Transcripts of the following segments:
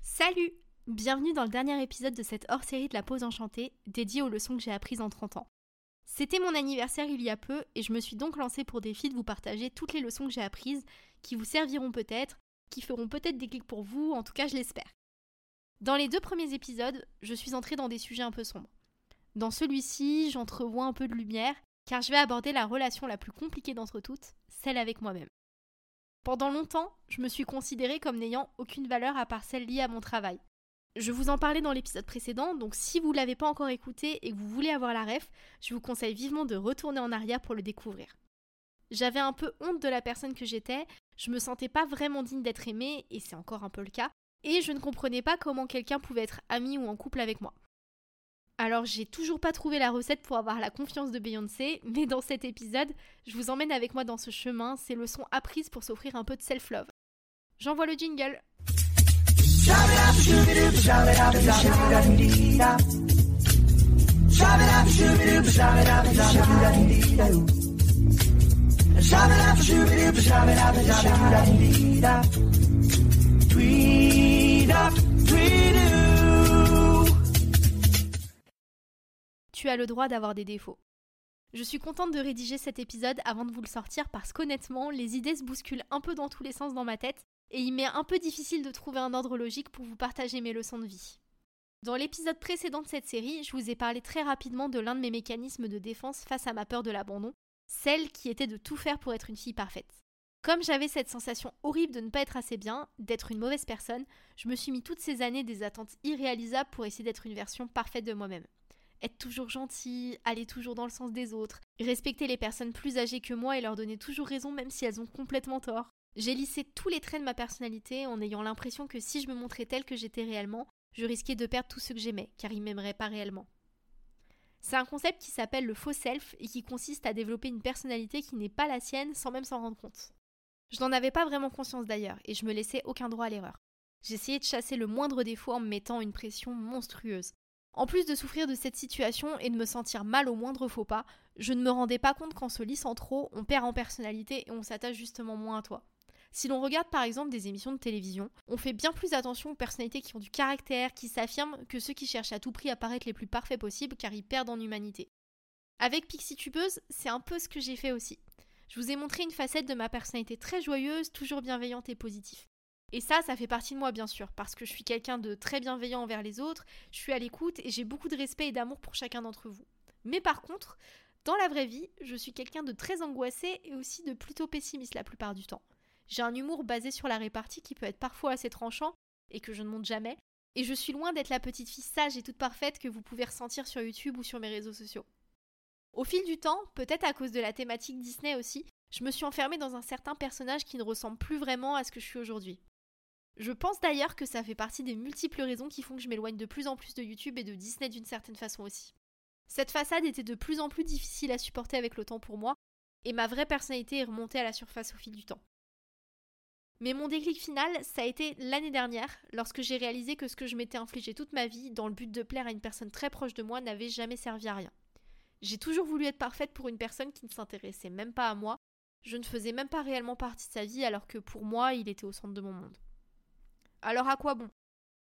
Salut Bienvenue dans le dernier épisode de cette hors-série de la pause enchantée, dédiée aux leçons que j'ai apprises en 30 ans. C'était mon anniversaire il y a peu et je me suis donc lancée pour défi de vous partager toutes les leçons que j'ai apprises, qui vous serviront peut-être, qui feront peut-être des clics pour vous, en tout cas je l'espère. Dans les deux premiers épisodes, je suis entrée dans des sujets un peu sombres. Dans celui-ci, j'entrevois un peu de lumière, car je vais aborder la relation la plus compliquée d'entre toutes, celle avec moi-même. Pendant longtemps, je me suis considérée comme n'ayant aucune valeur à part celle liée à mon travail. Je vous en parlais dans l'épisode précédent, donc si vous ne l'avez pas encore écouté et que vous voulez avoir la ref, je vous conseille vivement de retourner en arrière pour le découvrir. J'avais un peu honte de la personne que j'étais, je me sentais pas vraiment digne d'être aimée, et c'est encore un peu le cas, et je ne comprenais pas comment quelqu'un pouvait être ami ou en couple avec moi. Alors j'ai toujours pas trouvé la recette pour avoir la confiance de Beyoncé, mais dans cet épisode, je vous emmène avec moi dans ce chemin, ces leçons apprises pour s'offrir un peu de self-love. J'envoie le jingle. Tu as le droit d'avoir des défauts. Je suis contente de rédiger cet épisode avant de vous le sortir parce qu'honnêtement, les idées se bousculent un peu dans tous les sens dans ma tête et il m'est un peu difficile de trouver un ordre logique pour vous partager mes leçons de vie. Dans l'épisode précédent de cette série, je vous ai parlé très rapidement de l'un de mes mécanismes de défense face à ma peur de l'abandon, celle qui était de tout faire pour être une fille parfaite. Comme j'avais cette sensation horrible de ne pas être assez bien, d'être une mauvaise personne, je me suis mis toutes ces années des attentes irréalisables pour essayer d'être une version parfaite de moi-même. Être toujours gentille, aller toujours dans le sens des autres, respecter les personnes plus âgées que moi et leur donner toujours raison même si elles ont complètement tort. J'ai lissé tous les traits de ma personnalité en ayant l'impression que si je me montrais telle que j'étais réellement, je risquais de perdre tout ce que j'aimais, car ils m'aimeraient pas réellement. C'est un concept qui s'appelle le faux self et qui consiste à développer une personnalité qui n'est pas la sienne sans même s'en rendre compte. Je n'en avais pas vraiment conscience d'ailleurs, et je me laissais aucun droit à l'erreur. J'essayais de chasser le moindre défaut en me mettant une pression monstrueuse. En plus de souffrir de cette situation et de me sentir mal au moindre faux pas, je ne me rendais pas compte qu'en se lissant trop, on perd en personnalité et on s'attache justement moins à toi. Si l'on regarde par exemple des émissions de télévision, on fait bien plus attention aux personnalités qui ont du caractère, qui s'affirment, que ceux qui cherchent à tout prix à paraître les plus parfaits possibles car ils perdent en humanité. Avec Pixie Tubeuse, c'est un peu ce que j'ai fait aussi. Je vous ai montré une facette de ma personnalité très joyeuse, toujours bienveillante et positive. Et ça, ça fait partie de moi bien sûr, parce que je suis quelqu'un de très bienveillant envers les autres, je suis à l'écoute et j'ai beaucoup de respect et d'amour pour chacun d'entre vous. Mais par contre, dans la vraie vie, je suis quelqu'un de très angoissé et aussi de plutôt pessimiste la plupart du temps. J'ai un humour basé sur la répartie qui peut être parfois assez tranchant et que je ne monte jamais. Et je suis loin d'être la petite fille sage et toute parfaite que vous pouvez ressentir sur YouTube ou sur mes réseaux sociaux. Au fil du temps, peut-être à cause de la thématique Disney aussi, je me suis enfermée dans un certain personnage qui ne ressemble plus vraiment à ce que je suis aujourd'hui. Je pense d'ailleurs que ça fait partie des multiples raisons qui font que je m'éloigne de plus en plus de YouTube et de Disney d'une certaine façon aussi. Cette façade était de plus en plus difficile à supporter avec le temps pour moi, et ma vraie personnalité est remontée à la surface au fil du temps. Mais mon déclic final, ça a été l'année dernière, lorsque j'ai réalisé que ce que je m'étais infligé toute ma vie, dans le but de plaire à une personne très proche de moi, n'avait jamais servi à rien. J'ai toujours voulu être parfaite pour une personne qui ne s'intéressait même pas à moi, je ne faisais même pas réellement partie de sa vie alors que pour moi, il était au centre de mon monde. Alors à quoi bon?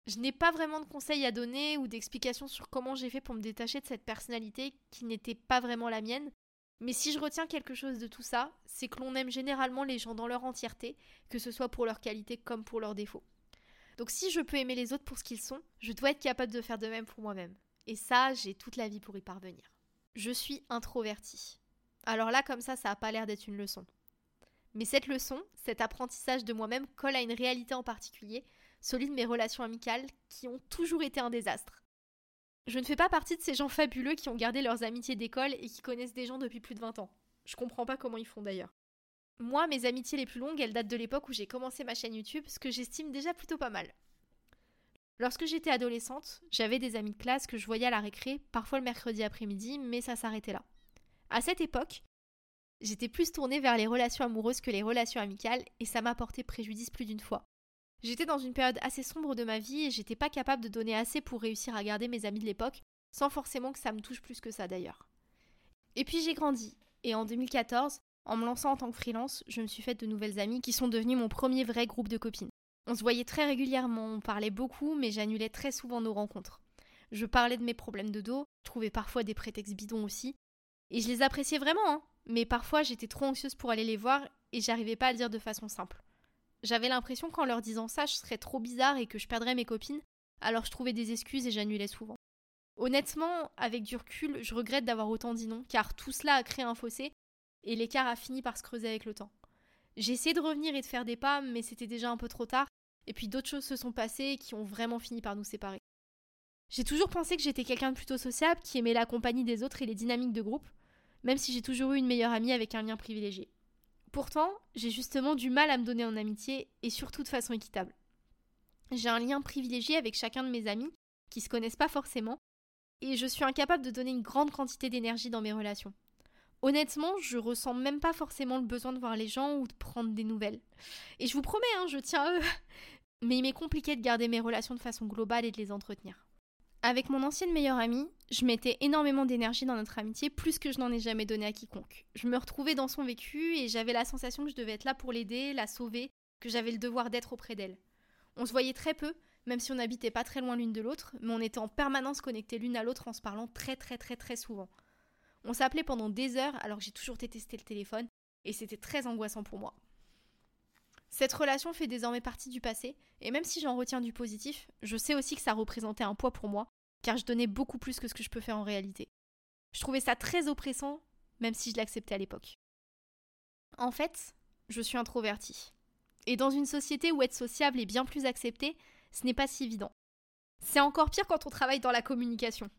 Je n'ai pas vraiment de conseils à donner ou d'explications sur comment j'ai fait pour me détacher de cette personnalité qui n'était pas vraiment la mienne, mais si je retiens quelque chose de tout ça, c'est que l'on aime généralement les gens dans leur entièreté, que ce soit pour leurs qualités comme pour leurs défauts. Donc si je peux aimer les autres pour ce qu'ils sont, je dois être capable de faire de même pour moi-même. Et ça, j'ai toute la vie pour y parvenir. Je suis introvertie. Alors là, comme ça, ça n'a pas l'air d'être une leçon. Mais cette leçon, cet apprentissage de moi-même colle à une réalité en particulier, celui de mes relations amicales qui ont toujours été un désastre. Je ne fais pas partie de ces gens fabuleux qui ont gardé leurs amitiés d'école et qui connaissent des gens depuis plus de 20 ans. Je comprends pas comment ils font d'ailleurs. Moi, mes amitiés les plus longues, elles datent de l'époque où j'ai commencé ma chaîne YouTube, ce que j'estime déjà plutôt pas mal. Lorsque j'étais adolescente, j'avais des amis de classe que je voyais à la récré, parfois le mercredi après-midi, mais ça s'arrêtait là. À cette époque, j'étais plus tournée vers les relations amoureuses que les relations amicales, et ça m'a porté préjudice plus d'une fois. J'étais dans une période assez sombre de ma vie et j'étais pas capable de donner assez pour réussir à garder mes amis de l'époque, sans forcément que ça me touche plus que ça d'ailleurs. Et puis j'ai grandi, et en 2014, en me lançant en tant que freelance, je me suis faite de nouvelles amies qui sont devenues mon premier vrai groupe de copines. On se voyait très régulièrement, on parlait beaucoup, mais j'annulais très souvent nos rencontres. Je parlais de mes problèmes de dos, trouvais parfois des prétextes bidons aussi, et je les appréciais vraiment, hein, mais parfois j'étais trop anxieuse pour aller les voir et j'arrivais pas à le dire de façon simple. J'avais l'impression qu'en leur disant ça, je serais trop bizarre et que je perdrais mes copines, alors je trouvais des excuses et j'annulais souvent. Honnêtement, avec du recul, je regrette d'avoir autant dit non, car tout cela a créé un fossé, et l'écart a fini par se creuser avec le temps. J'ai essayé de revenir et de faire des pas, mais c'était déjà un peu trop tard, et puis d'autres choses se sont passées qui ont vraiment fini par nous séparer. J'ai toujours pensé que j'étais quelqu'un de plutôt sociable, qui aimait la compagnie des autres et les dynamiques de groupe, même si j'ai toujours eu une meilleure amie avec un lien privilégié. Pourtant, j'ai justement du mal à me donner en amitié, et surtout de façon équitable. J'ai un lien privilégié avec chacun de mes amis, qui se connaissent pas forcément, et je suis incapable de donner une grande quantité d'énergie dans mes relations. Honnêtement, je ressens même pas forcément le besoin de voir les gens ou de prendre des nouvelles. Et je vous promets, hein, je tiens à eux. Mais il m'est compliqué de garder mes relations de façon globale et de les entretenir. Avec mon ancienne meilleure amie, je mettais énormément d'énergie dans notre amitié, plus que je n'en ai jamais donné à quiconque. Je me retrouvais dans son vécu et j'avais la sensation que je devais être là pour l'aider, la sauver, que j'avais le devoir d'être auprès d'elle. On se voyait très peu, même si on n'habitait pas très loin l'une de l'autre, mais on était en permanence connectés l'une à l'autre en se parlant très très très très souvent. On s'appelait pendant des heures alors que j'ai toujours détesté le téléphone, et c'était très angoissant pour moi. Cette relation fait désormais partie du passé, et même si j'en retiens du positif, je sais aussi que ça représentait un poids pour moi, car je donnais beaucoup plus que ce que je peux faire en réalité. Je trouvais ça très oppressant, même si je l'acceptais à l'époque. En fait, je suis introvertie. Et dans une société où être sociable est bien plus accepté, ce n'est pas si évident. C'est encore pire quand on travaille dans la communication.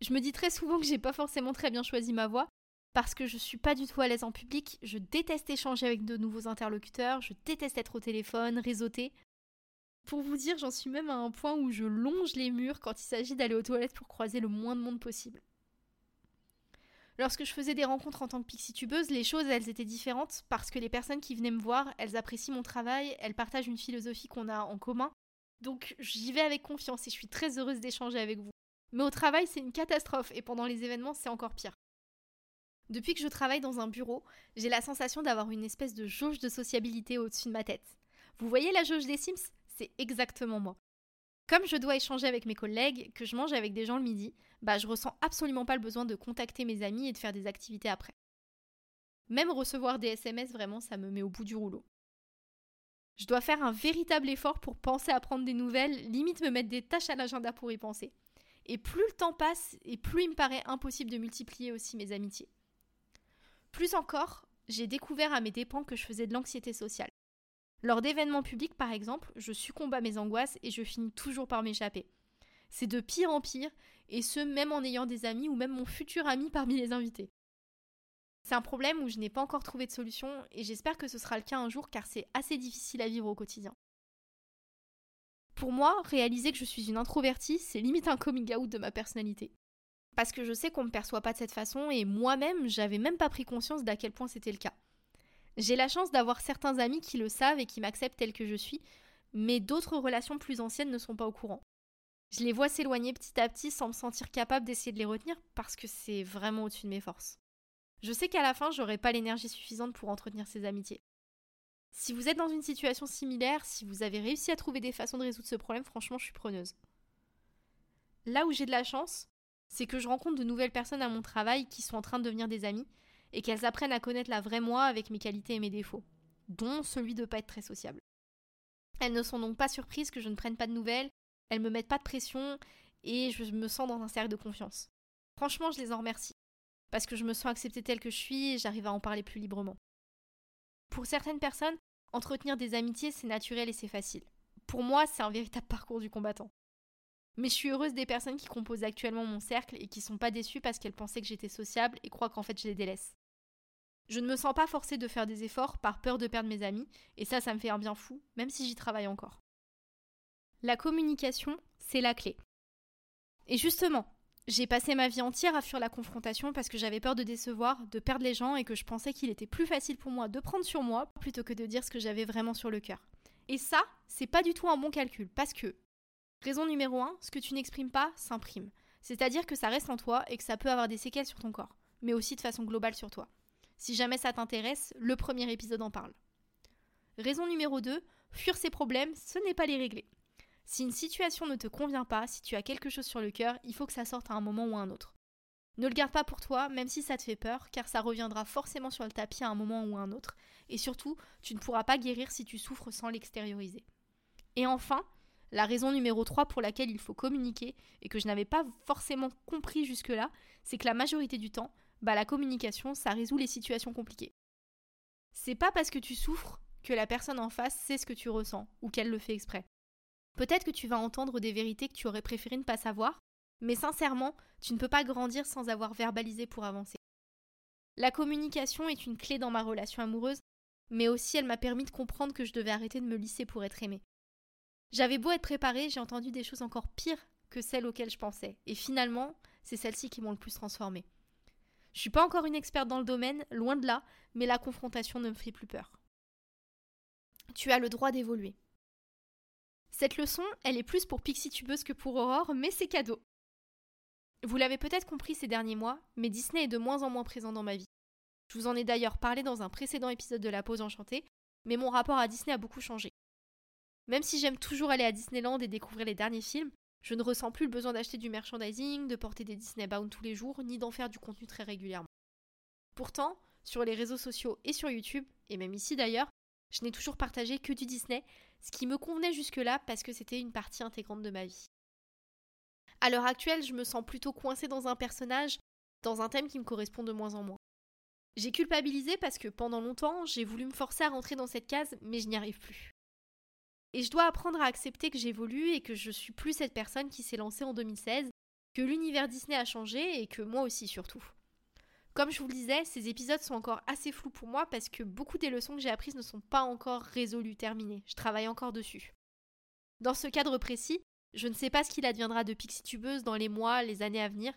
Je me dis très souvent que j'ai pas forcément très bien choisi ma voie, parce que je suis pas du tout à l'aise en public, je déteste échanger avec de nouveaux interlocuteurs, je déteste être au téléphone, réseauter. Pour vous dire, j'en suis même à un point où je longe les murs quand il s'agit d'aller aux toilettes pour croiser le moins de monde possible. Lorsque je faisais des rencontres en tant que pixie-tubeuse, les choses, elles étaient différentes parce que les personnes qui venaient me voir, elles apprécient mon travail, elles partagent une philosophie qu'on a en commun donc j'y vais avec confiance et je suis très heureuse d'échanger avec vous. Mais au travail, c'est une catastrophe et pendant les événements, c'est encore pire. Depuis que je travaille dans un bureau, j'ai la sensation d'avoir une espèce de jauge de sociabilité au-dessus de ma tête. Vous voyez la jauge des Sims? C'est exactement moi. Comme je dois échanger avec mes collègues, que je mange avec des gens le midi, bah je ressens absolument pas le besoin de contacter mes amis et de faire des activités après. Même recevoir des SMS, vraiment, ça me met au bout du rouleau. Je dois faire un véritable effort pour penser à prendre des nouvelles, limite me mettre des tâches à l'agenda pour y penser. Et plus le temps passe, et plus il me paraît impossible de multiplier aussi mes amitiés. Plus encore, j'ai découvert à mes dépens que je faisais de l'anxiété sociale. Lors d'événements publics, par exemple, je succombe à mes angoisses et je finis toujours par m'échapper. C'est de pire en pire, et ce même en ayant des amis ou même mon futur ami parmi les invités. C'est un problème où je n'ai pas encore trouvé de solution et j'espère que ce sera le cas un jour car c'est assez difficile à vivre au quotidien. Pour moi, réaliser que je suis une introvertie, c'est limite un coming out de ma personnalité. Parce que je sais qu'on me perçoit pas de cette façon et moi-même, j'avais même pas pris conscience d'à quel point c'était le cas. J'ai la chance d'avoir certains amis qui le savent et qui m'acceptent tel que je suis, mais d'autres relations plus anciennes ne sont pas au courant. Je les vois s'éloigner petit à petit sans me sentir capable d'essayer de les retenir parce que c'est vraiment au-dessus de mes forces. Je sais qu'à la fin, j'aurai pas l'énergie suffisante pour entretenir ces amitiés. Si vous êtes dans une situation similaire, si vous avez réussi à trouver des façons de résoudre ce problème, franchement, je suis preneuse. Là où j'ai de la chance, c'est que je rencontre de nouvelles personnes à mon travail qui sont en train de devenir des amis et qu'elles apprennent à connaître la vraie moi avec mes qualités et mes défauts, dont celui de ne pas être très sociable. Elles ne sont donc pas surprises que je ne prenne pas de nouvelles, elles me mettent pas de pression et je me sens dans un cercle de confiance. Franchement, je les en remercie parce que je me sens acceptée telle que je suis et j'arrive à en parler plus librement. Pour certaines personnes, entretenir des amitiés, c'est naturel et c'est facile. Pour moi, c'est un véritable parcours du combattant. Mais je suis heureuse des personnes qui composent actuellement mon cercle et qui sont pas déçues parce qu'elles pensaient que j'étais sociable et croient qu'en fait je les délaisse. Je ne me sens pas forcée de faire des efforts par peur de perdre mes amis, et ça, ça me fait un bien fou, même si j'y travaille encore. La communication, c'est la clé. Et justement, j'ai passé ma vie entière à fuir la confrontation parce que j'avais peur de décevoir, de perdre les gens et que je pensais qu'il était plus facile pour moi de prendre sur moi plutôt que de dire ce que j'avais vraiment sur le cœur. Et ça, c'est pas du tout un bon calcul parce que, raison numéro 1, ce que tu n'exprimes pas s'imprime. C'est-à-dire que ça reste en toi et que ça peut avoir des séquelles sur ton corps, mais aussi de façon globale sur toi. Si jamais ça t'intéresse, le premier épisode en parle. Raison numéro 2, fuir ses problèmes, ce n'est pas les régler. Si une situation ne te convient pas, si tu as quelque chose sur le cœur, il faut que ça sorte à un moment ou à un autre. Ne le garde pas pour toi, même si ça te fait peur, car ça reviendra forcément sur le tapis à un moment ou à un autre, et surtout, tu ne pourras pas guérir si tu souffres sans l'extérioriser. Et enfin, la raison numéro 3 pour laquelle il faut communiquer, et que je n'avais pas forcément compris jusque-là, c'est que la majorité du temps, bah la communication, ça résout les situations compliquées. C'est pas parce que tu souffres que la personne en face sait ce que tu ressens, ou qu'elle le fait exprès. Peut-être que tu vas entendre des vérités que tu aurais préféré ne pas savoir, mais sincèrement, tu ne peux pas grandir sans avoir verbalisé pour avancer. La communication est une clé dans ma relation amoureuse, mais aussi elle m'a permis de comprendre que je devais arrêter de me lisser pour être aimée. J'avais beau être préparée, j'ai entendu des choses encore pires que celles auxquelles je pensais, et finalement, c'est celles-ci qui m'ont le plus transformée. Je suis pas encore une experte dans le domaine, loin de là, mais la confrontation ne me fait plus peur. Tu as le droit d'évoluer. Cette leçon, elle est plus pour Pixie Tubeuse que pour Aurore, mais c'est cadeau. Vous l'avez peut-être compris ces derniers mois, mais Disney est de moins en moins présent dans ma vie. Je vous en ai d'ailleurs parlé dans un précédent épisode de La Pause Enchantée, mais mon rapport à Disney a beaucoup changé. Même si j'aime toujours aller à Disneyland et découvrir les derniers films, je ne ressens plus le besoin d'acheter du merchandising, de porter des Disney Bound tous les jours, ni d'en faire du contenu très régulièrement. Pourtant, sur les réseaux sociaux et sur YouTube, et même ici d'ailleurs, je n'ai toujours partagé que du Disney, ce qui me convenait jusque-là parce que c'était une partie intégrante de ma vie. À l'heure actuelle, je me sens plutôt coincée dans un personnage, dans un thème qui me correspond de moins en moins. J'ai culpabilisé parce que pendant longtemps, j'ai voulu me forcer à rentrer dans cette case, mais je n'y arrive plus. Et je dois apprendre à accepter que j'évolue et que je suis plus cette personne qui s'est lancée en 2016, que l'univers Disney a changé et que moi aussi surtout. Comme je vous le disais, ces épisodes sont encore assez flous pour moi parce que beaucoup des leçons que j'ai apprises ne sont pas encore résolues, terminées. Je travaille encore dessus. Dans ce cadre précis, je ne sais pas ce qu'il adviendra de Pixie Tubeuse dans les mois, les années à venir,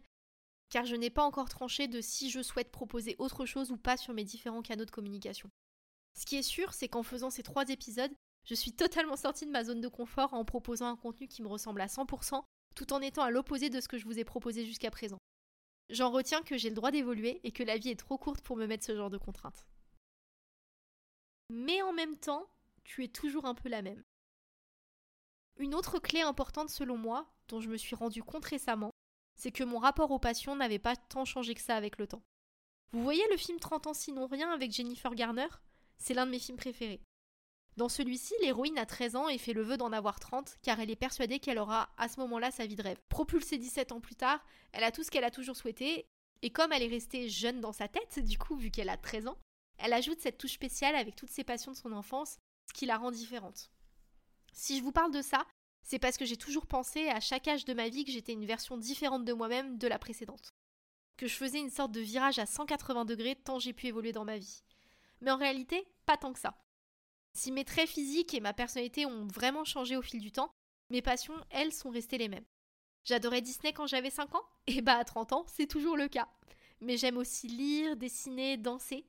car je n'ai pas encore tranché de si je souhaite proposer autre chose ou pas sur mes différents canaux de communication. Ce qui est sûr, c'est qu'en faisant ces trois épisodes, je suis totalement sortie de ma zone de confort en proposant un contenu qui me ressemble à 100%, tout en étant à l'opposé de ce que je vous ai proposé jusqu'à présent. J'en retiens que j'ai le droit d'évoluer et que la vie est trop courte pour me mettre ce genre de contraintes. Mais en même temps, tu es toujours un peu la même. Une autre clé importante selon moi, dont je me suis rendu compte récemment, c'est que mon rapport aux passions n'avait pas tant changé que ça avec le temps. Vous voyez le film 30 ans sinon rien avec Jennifer Garner? C'est l'un de mes films préférés. Dans celui-ci, l'héroïne a 13 ans et fait le vœu d'en avoir 30 car elle est persuadée qu'elle aura à ce moment-là sa vie de rêve. Propulsée 17 ans plus tard, elle a tout ce qu'elle a toujours souhaité et comme elle est restée jeune dans sa tête, du coup, vu qu'elle a 13 ans, elle ajoute cette touche spéciale avec toutes ses passions de son enfance, ce qui la rend différente. Si je vous parle de ça, c'est parce que j'ai toujours pensé à chaque âge de ma vie que j'étais une version différente de moi-même de la précédente. Que je faisais une sorte de virage à 180 degrés tant j'ai pu évoluer dans ma vie. Mais en réalité, pas tant que ça. Si mes traits physiques et ma personnalité ont vraiment changé au fil du temps, mes passions, elles, sont restées les mêmes. J'adorais Disney quand j'avais 5 ans, et bah à 30 ans, c'est toujours le cas. Mais j'aime aussi lire, dessiner, danser.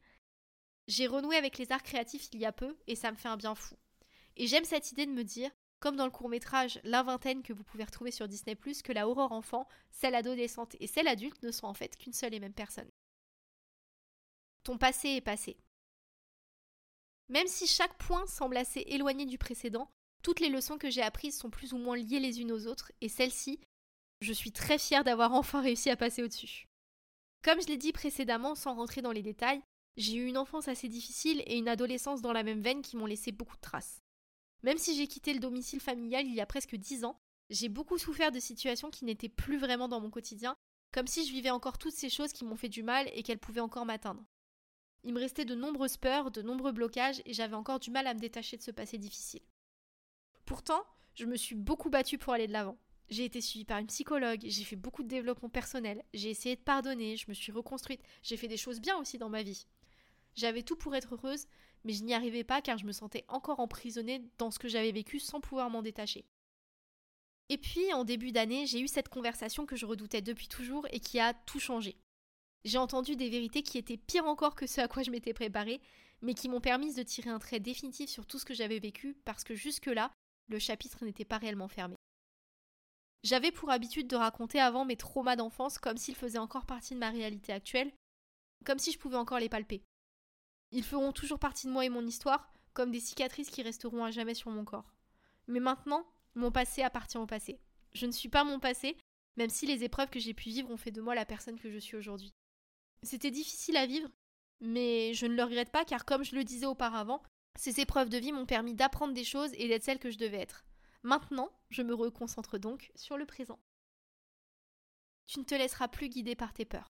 J'ai renoué avec les arts créatifs il y a peu, et ça me fait un bien fou. Et j'aime cette idée de me dire, comme dans le court métrage La Vingtaine que vous pouvez retrouver sur Disney ⁇ que la Aurore enfant, celle adolescente et celle adulte ne sont en fait qu'une seule et même personne. Ton passé est passé. Même si chaque point semble assez éloigné du précédent, toutes les leçons que j'ai apprises sont plus ou moins liées les unes aux autres, et celle-ci, je suis très fière d'avoir enfin réussi à passer au-dessus. Comme je l'ai dit précédemment, sans rentrer dans les détails, j'ai eu une enfance assez difficile et une adolescence dans la même veine qui m'ont laissé beaucoup de traces. Même si j'ai quitté le domicile familial il y a presque dix ans, j'ai beaucoup souffert de situations qui n'étaient plus vraiment dans mon quotidien, comme si je vivais encore toutes ces choses qui m'ont fait du mal et qu'elles pouvaient encore m'atteindre. Il me restait de nombreuses peurs, de nombreux blocages et j'avais encore du mal à me détacher de ce passé difficile. Pourtant, je me suis beaucoup battue pour aller de l'avant. J'ai été suivie par une psychologue, j'ai fait beaucoup de développement personnel, j'ai essayé de pardonner, je me suis reconstruite, j'ai fait des choses bien aussi dans ma vie. J'avais tout pour être heureuse, mais je n'y arrivais pas car je me sentais encore emprisonnée dans ce que j'avais vécu sans pouvoir m'en détacher. Et puis, en début d'année, j'ai eu cette conversation que je redoutais depuis toujours et qui a tout changé. J'ai entendu des vérités qui étaient pires encore que ce à quoi je m'étais préparée, mais qui m'ont permis de tirer un trait définitif sur tout ce que j'avais vécu parce que jusque-là, le chapitre n'était pas réellement fermé. J'avais pour habitude de raconter avant mes traumas d'enfance comme s'ils faisaient encore partie de ma réalité actuelle, comme si je pouvais encore les palper. Ils feront toujours partie de moi et mon histoire, comme des cicatrices qui resteront à jamais sur mon corps. Mais maintenant, mon passé appartient au passé. Je ne suis pas mon passé, même si les épreuves que j'ai pu vivre ont fait de moi la personne que je suis aujourd'hui. C'était difficile à vivre, mais je ne le regrette pas car comme je le disais auparavant, ces épreuves de vie m'ont permis d'apprendre des choses et d'être celle que je devais être. Maintenant, je me reconcentre donc sur le présent. Tu ne te laisseras plus guider par tes peurs.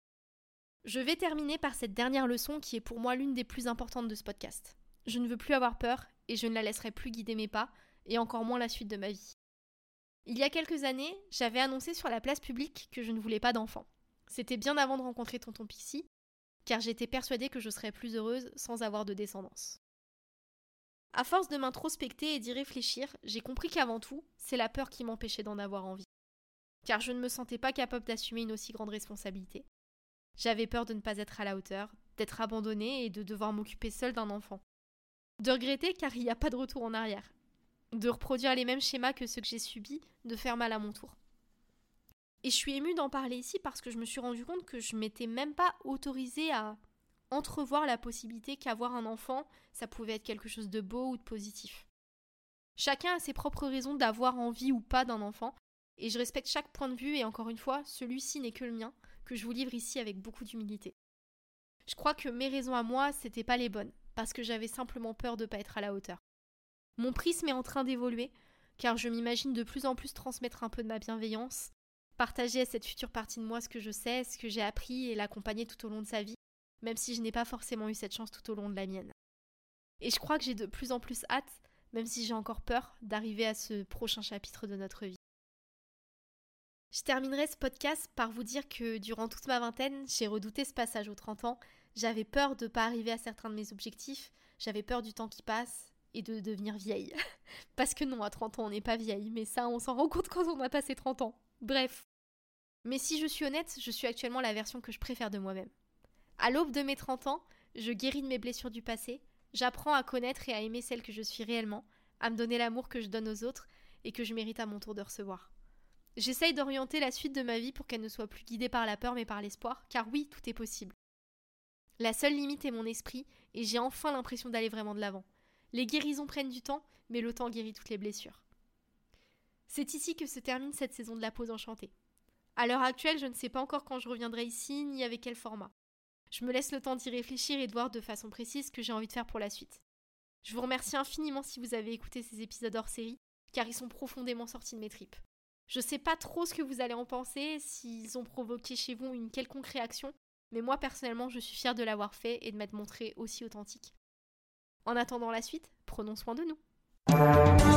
Je vais terminer par cette dernière leçon qui est pour moi l'une des plus importantes de ce podcast. Je ne veux plus avoir peur et je ne la laisserai plus guider mes pas, et encore moins la suite de ma vie. Il y a quelques années, j'avais annoncé sur la place publique que je ne voulais pas d'enfant. C'était bien avant de rencontrer tonton Pixie, car j'étais persuadée que je serais plus heureuse sans avoir de descendance. À force de m'introspecter et d'y réfléchir, j'ai compris qu'avant tout, c'est la peur qui m'empêchait d'en avoir envie. Car je ne me sentais pas capable d'assumer une aussi grande responsabilité. J'avais peur de ne pas être à la hauteur, d'être abandonnée et de devoir m'occuper seule d'un enfant. De regretter car il n'y a pas de retour en arrière. De reproduire les mêmes schémas que ceux que j'ai subis, de faire mal à mon tour. Et je suis émue d'en parler ici parce que je me suis rendu compte que je m'étais même pas autorisée à entrevoir la possibilité qu'avoir un enfant, ça pouvait être quelque chose de beau ou de positif. Chacun a ses propres raisons d'avoir envie ou pas d'un enfant, et je respecte chaque point de vue, et encore une fois, celui-ci n'est que le mien, que je vous livre ici avec beaucoup d'humilité. Je crois que mes raisons à moi, c'était pas les bonnes, parce que j'avais simplement peur de pas être à la hauteur. Mon prisme est en train d'évoluer, car je m'imagine de plus en plus transmettre un peu de ma bienveillance, partager à cette future partie de moi ce que je sais, ce que j'ai appris et l'accompagner tout au long de sa vie, même si je n'ai pas forcément eu cette chance tout au long de la mienne. Et je crois que j'ai de plus en plus hâte, même si j'ai encore peur, d'arriver à ce prochain chapitre de notre vie. Je terminerai ce podcast par vous dire que durant toute ma vingtaine, j'ai redouté ce passage aux 30 ans. J'avais peur de ne pas arriver à certains de mes objectifs, j'avais peur du temps qui passe et de devenir vieille. Parce que non, à 30 ans, on n'est pas vieille, mais ça, on s'en rend compte quand on a passé 30 ans. Bref. Mais si je suis honnête, je suis actuellement la version que je préfère de moi-même. À l'aube de mes 30 ans, je guéris de mes blessures du passé, j'apprends à connaître et à aimer celle que je suis réellement, à me donner l'amour que je donne aux autres et que je mérite à mon tour de recevoir. J'essaye d'orienter la suite de ma vie pour qu'elle ne soit plus guidée par la peur mais par l'espoir, car oui, tout est possible. La seule limite est mon esprit, et j'ai enfin l'impression d'aller vraiment de l'avant. Les guérisons prennent du temps, mais le temps guérit toutes les blessures. C'est ici que se termine cette saison de la pause enchantée. À l'heure actuelle, je ne sais pas encore quand je reviendrai ici, ni avec quel format. Je me laisse le temps d'y réfléchir et de voir de façon précise ce que j'ai envie de faire pour la suite. Je vous remercie infiniment si vous avez écouté ces épisodes hors série, car ils sont profondément sortis de mes tripes. Je sais pas trop ce que vous allez en penser, s'ils ont provoqué chez vous une quelconque réaction, mais moi personnellement je suis fière de l'avoir fait et de m'être montrée aussi authentique. En attendant la suite, prenons soin de nous.